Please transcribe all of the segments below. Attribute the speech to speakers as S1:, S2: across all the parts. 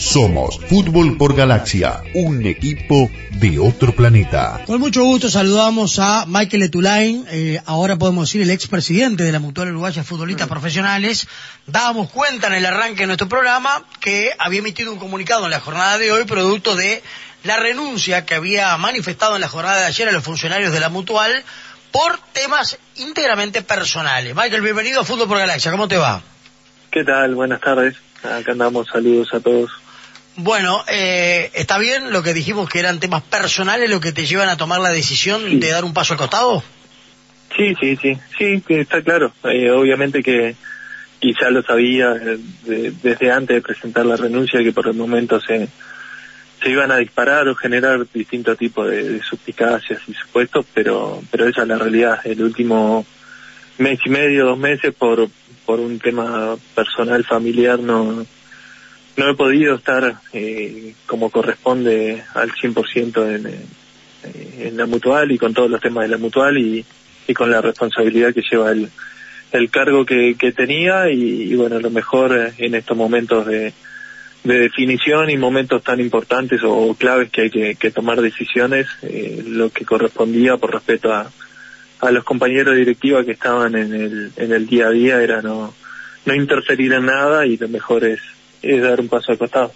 S1: Somos Fútbol por Galaxia, un equipo de otro planeta.
S2: Con mucho gusto saludamos a Michael Etulain, eh, ahora podemos decir el expresidente de la Mutual Uruguaya Futbolistas Profesionales. Dábamos cuenta en el arranque de nuestro programa que había emitido un comunicado en la jornada de hoy producto de la renuncia que había manifestado en la jornada de ayer a los funcionarios de la Mutual por temas íntegramente personales. Michael, bienvenido a Fútbol por Galaxia, ¿cómo te va?
S3: ¿Qué tal? Buenas tardes. Acá andamos, saludos a todos.
S2: Bueno, eh, ¿está bien lo que dijimos que eran temas personales lo que te llevan a tomar la decisión de dar un paso al costado?
S3: Sí, sí, sí, sí, está claro. Eh, obviamente que quizá lo sabía eh, desde antes de presentar la renuncia que por el momento se, se iban a disparar o generar distintos tipos de, de suspicacias y supuestos, pero, pero esa es la realidad. El último mes y medio, dos meses, por, por un tema personal, familiar, no no he podido estar eh, como corresponde al 100% en, eh, en la mutual y con todos los temas de la mutual y, y con la responsabilidad que lleva el, el cargo que, que tenía y, bueno, lo mejor eh, en estos momentos de, de definición y momentos tan importantes o claves que hay que, tomar decisiones, lo que correspondía por respeto a, a los compañeros de directiva que estaban en el, en el día a día era no, no interferir en nada y lo mejor es es dar un paso al costado.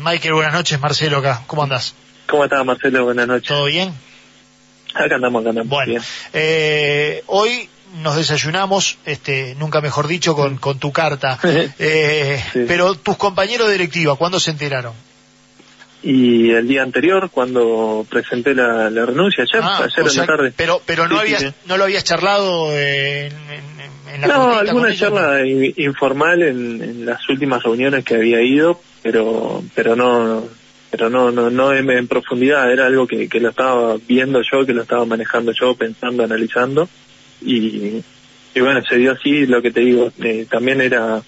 S2: Michael, buenas noches, Marcelo acá, ¿cómo andás?
S3: ¿Cómo estás, Marcelo? Buenas noches.
S2: ¿Todo bien?
S3: Acá andamos, acá andamos.
S2: Bueno, eh, hoy nos desayunamos, este, nunca mejor dicho, con, con tu carta. Eh, sí. Pero tus compañeros de directiva, ¿cuándo se enteraron?
S3: Y el día anterior, cuando presenté la, la renuncia, ayer,
S2: Ah,
S3: ayer
S2: o
S3: en la tarde.
S2: Pero, pero no,
S3: Sí,
S2: habías,
S3: sí.
S2: no lo habías charlado en, en- en la
S3: No, alguna charla informal en, en las últimas reuniones que había ido, pero pero no pero no no no en, en profundidad, era algo que, que lo estaba viendo yo, que lo estaba manejando yo, pensando, analizando y, y bueno, se dio así, lo que te digo, eh, también era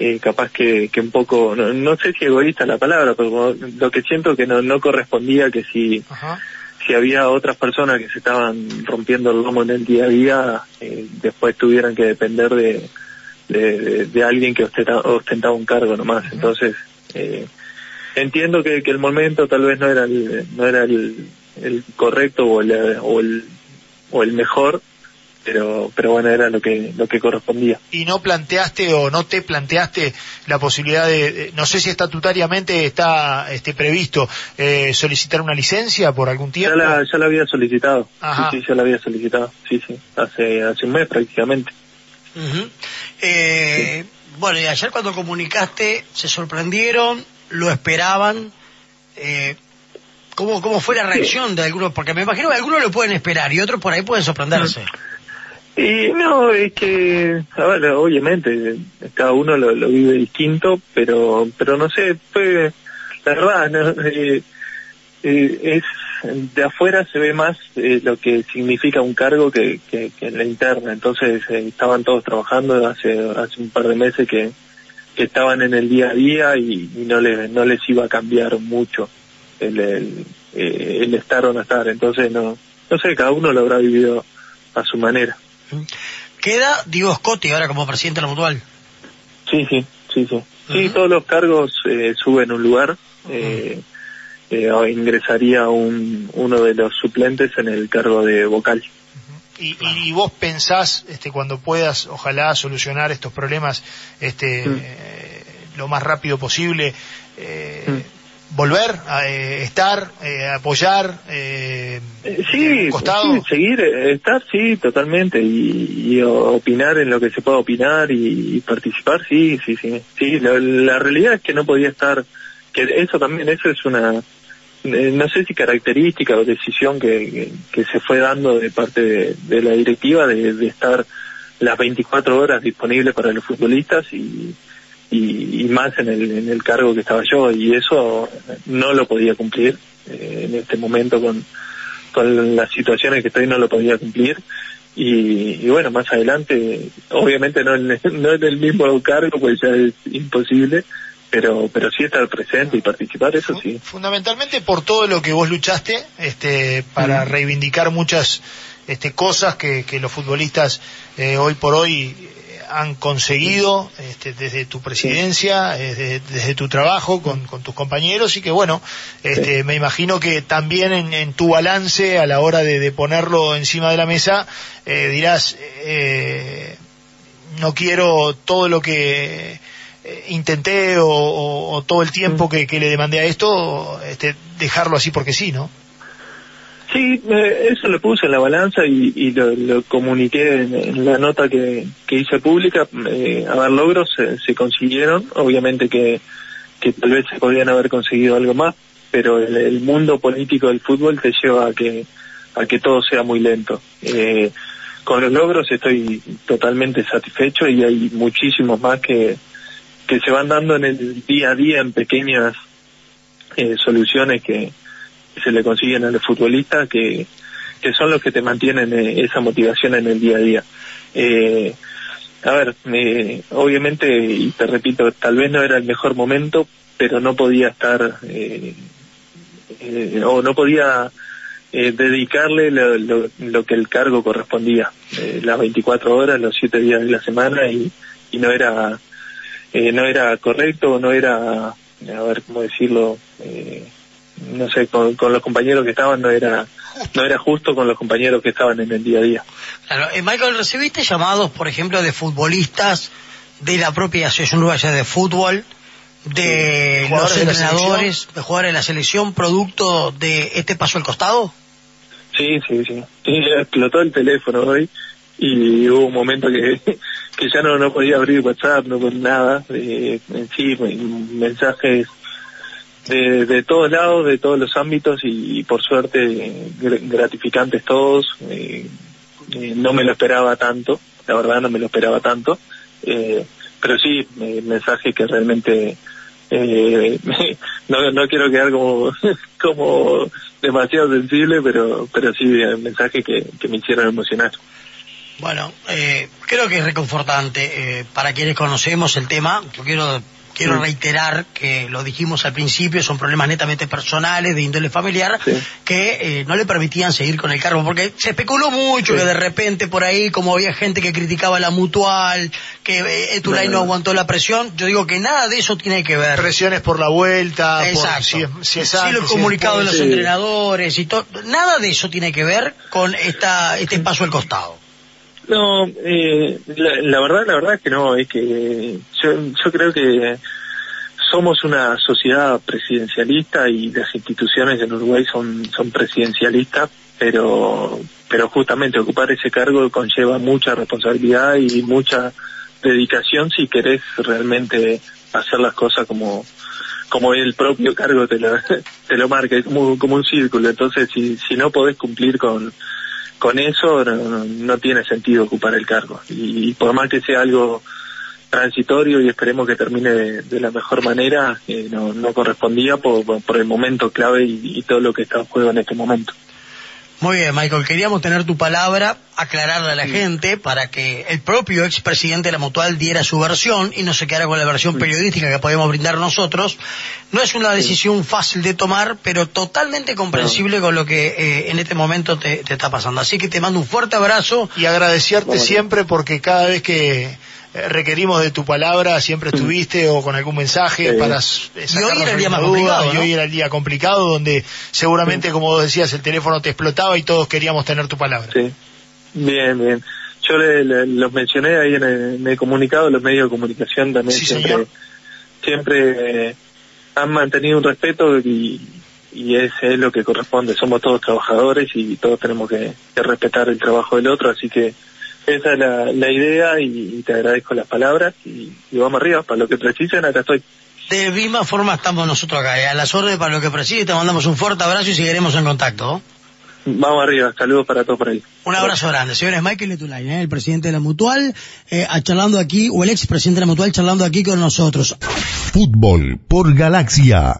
S3: eh, capaz que, que un poco, no, no sé si egoísta la palabra, pero lo que siento que no, no correspondía que si
S2: Ajá.
S3: si había otras personas que se estaban rompiendo el lomo en el día a día, eh, después tuvieran que depender de, de, de- de alguien que ostenta- ostentaba un cargo nomás. Entonces, eh, entiendo que, que el momento tal vez no era el, no era el, el correcto o el, o el, o el mejor, pero, pero bueno, era lo que, lo que correspondía.
S2: y no planteaste o no te planteaste la posibilidad de, no sé si estatutariamente está este, previsto eh, solicitar una licencia por algún
S3: Ya
S2: tiempo.
S3: la, ya la había solicitado.
S2: Ajá.
S3: Sí, sí, ya la había solicitado. Sí, sí. Hace, hace un mes prácticamente.
S2: Ujú. Eh, Bueno, y ayer cuando comunicaste, se sorprendieron, lo esperaban. Eh, ¿cómo, ¿Cómo fue la reacción de algunos? Porque me imagino que algunos lo pueden esperar y otros por ahí pueden sorprenderse.
S3: Y no, es que, obviamente, cada uno lo, lo vive distinto, pero, pero no sé, fue, la verdad, no, eh, eh, es, de afuera se ve más eh, lo que significa un cargo que, que, que en la interna, entonces eh, estaban todos trabajando hace, hace un par de meses que, que estaban en el día a día y, y no les, no les iba a cambiar mucho el, el, el estar o no estar, entonces no, no sé, cada uno lo habrá vivido a su manera.
S2: Queda Diego Scotti ahora como presidente de la Mutual.
S3: Sí, sí, sí, sí. Sí, todos los cargos eh, suben un lugar. Eh, eh, ingresaría un, uno de los suplentes en el cargo de vocal.
S2: Y, y- y vos pensás, este, cuando puedas, ojalá solucionar estos problemas, este,
S3: Mm.
S2: eh, lo más rápido posible, eh,
S3: Mm.
S2: Volver a eh, estar, eh, apoyar, eh,
S3: Eh, sí,
S2: costado.
S3: sí, seguir, eh, estar, sí, totalmente, y, opinar en lo que se pueda opinar y, y participar, sí, sí, sí. Sí, la, la realidad es que no podía estar, que eso también, eso es una, eh, no sé si característica o decisión que, que, que se fue dando de parte de, de la directiva de, de estar las 24 horas disponibles para los futbolistas y, y, y más en el, en el cargo que estaba yo y eso no lo podía cumplir eh, en este momento con, con las situaciones que estoy no lo podía cumplir y, y bueno más adelante obviamente no en, no en el mismo cargo pues ya es imposible pero pero sí estar presente y participar eso sí
S2: Fundamentalmente por todo lo que vos luchaste, este, para
S3: Mm.
S2: reivindicar muchas este, cosas que, que los futbolistas eh, hoy por hoy
S4: han conseguido este, desde tu presidencia, desde, tu trabajo con, tus compañeros y que bueno, este, me imagino que también en, tu balance a la hora de, ponerlo encima de la mesa eh, dirás, eh, no quiero todo lo que eh, intenté o, todo el tiempo mm. que, le demandé a esto, este, dejarlo así porque sí, ¿no?
S3: Sí, eso lo puse en la balanza y, lo, comuniqué en, la nota que, hice pública. Eh, a ver, logros se, consiguieron. Obviamente que, tal vez se podían haber conseguido algo más, pero el, mundo político del fútbol te lleva a que, a que todo sea muy lento. Eh, con los logros estoy totalmente satisfecho y hay muchísimos más que, que se van dando en el día a día en pequeñas eh, soluciones que, se le consiguen a los futbolistas que, que son los que te mantienen eh, esa motivación en el día a día. Eh, a ver, obviamente, y te repito, tal vez no era el mejor momento, pero no podía estar, eh, eh o no podía eh, dedicarle lo, lo, lo, que el cargo correspondía, las 24 horas, los 7 días de la semana, y, y no era no era correcto, no era, a ver cómo decirlo, no sé, con, los compañeros que estaban no era no era justo con los compañeros que estaban en el día a día.
S2: Claro, eh, Michael, ¿recibiste llamados, por ejemplo, de futbolistas de la propia Asociación Uruguaya de Fútbol, de los entrenadores, de, jugadores de la selección, producto de este paso al costado?
S3: Sí, sí, sí. explotó el teléfono hoy y hubo un momento que, que ya no, no podía abrir WhatsApp, no con nada. Eh, sí, mensajes de, de todos lados, de todos los ámbitos y, por suerte gratificantes todos. Eh, eh, no me lo esperaba tanto, la verdad no me lo esperaba tanto, eh, pero sí, mensaje que realmente eh, no, no quiero quedar como, como demasiado sensible, pero, pero sí, mensaje que, que me hicieron emocionar.
S2: Bueno, creo que es reconfortante. Para quienes conocemos el tema, yo quiero Quiero reiterar que lo dijimos al principio, son problemas netamente personales, de índole familiar, que eh, no le permitían seguir con el cargo, porque se especuló mucho que de repente por ahí, como había gente que criticaba la mutual, que eh, Etulay no, aguantó la presión, yo digo que nada de eso tiene que ver.
S4: Presiones por la vuelta,
S2: Exacto. si, si, es sí, los comunicados de los entrenadores y todo, nada de eso tiene que ver con esta, este paso al costado.
S3: No, eh, la, verdad, la verdad es que no, es que yo, yo creo que somos una sociedad presidencialista y las instituciones en Uruguay son, son presidencialistas, pero, pero justamente ocupar ese cargo conlleva mucha responsabilidad y mucha dedicación si querés realmente hacer las cosas como, como el propio cargo te lo, te lo marca, como, como un círculo. Entonces, si, si no podés cumplir con, con eso no, tiene sentido ocupar el cargo. Y, por más que sea algo transitorio y esperemos que termine de, la mejor manera, eh, no, no, correspondía por, por, el momento clave y, todo lo que está en juego en este momento.
S2: Muy bien, Michael, queríamos tener tu palabra, aclararle a la gente para que el propio expresidente de la Mutual diera su versión y no se quedara con la versión periodística que podemos brindar nosotros. No es una decisión fácil de tomar, pero totalmente comprensible con lo que eh, en este momento te, te, está pasando. Así que te mando un fuerte abrazo.
S4: Y agradecerte siempre porque cada vez que requerimos de tu palabra, siempre estuviste o con algún mensaje para
S2: y hoy era el día más complicado,
S4: y hoy era el día complicado donde seguramente, como vos decías, el teléfono te explotaba y todos queríamos tener tu palabra.
S3: Sí, bien, bien. Yo los mencioné ahí en el, comunicado, los medios de comunicación también siempre, siempre eh, han mantenido un respeto y, y ese es lo que corresponde. Somos todos trabajadores y todos tenemos que respetar el trabajo del otro, así que esa es la, idea y, te agradezco las palabras y, vamos arriba, para lo que precisen, acá estoy.
S2: De misma forma estamos nosotros acá, ¿eh? a las órdenes para lo que precise, te mandamos un fuerte abrazo y seguiremos en contacto.
S3: Vamos arriba, saludos para todos por ahí.
S2: Un abrazo grande, señores. Michael Letulain, ¿eh? el presidente de la Mutual, eh, charlando aquí, o el ex presidente de la Mutual charlando aquí con nosotros.
S1: Fútbol por Galaxia.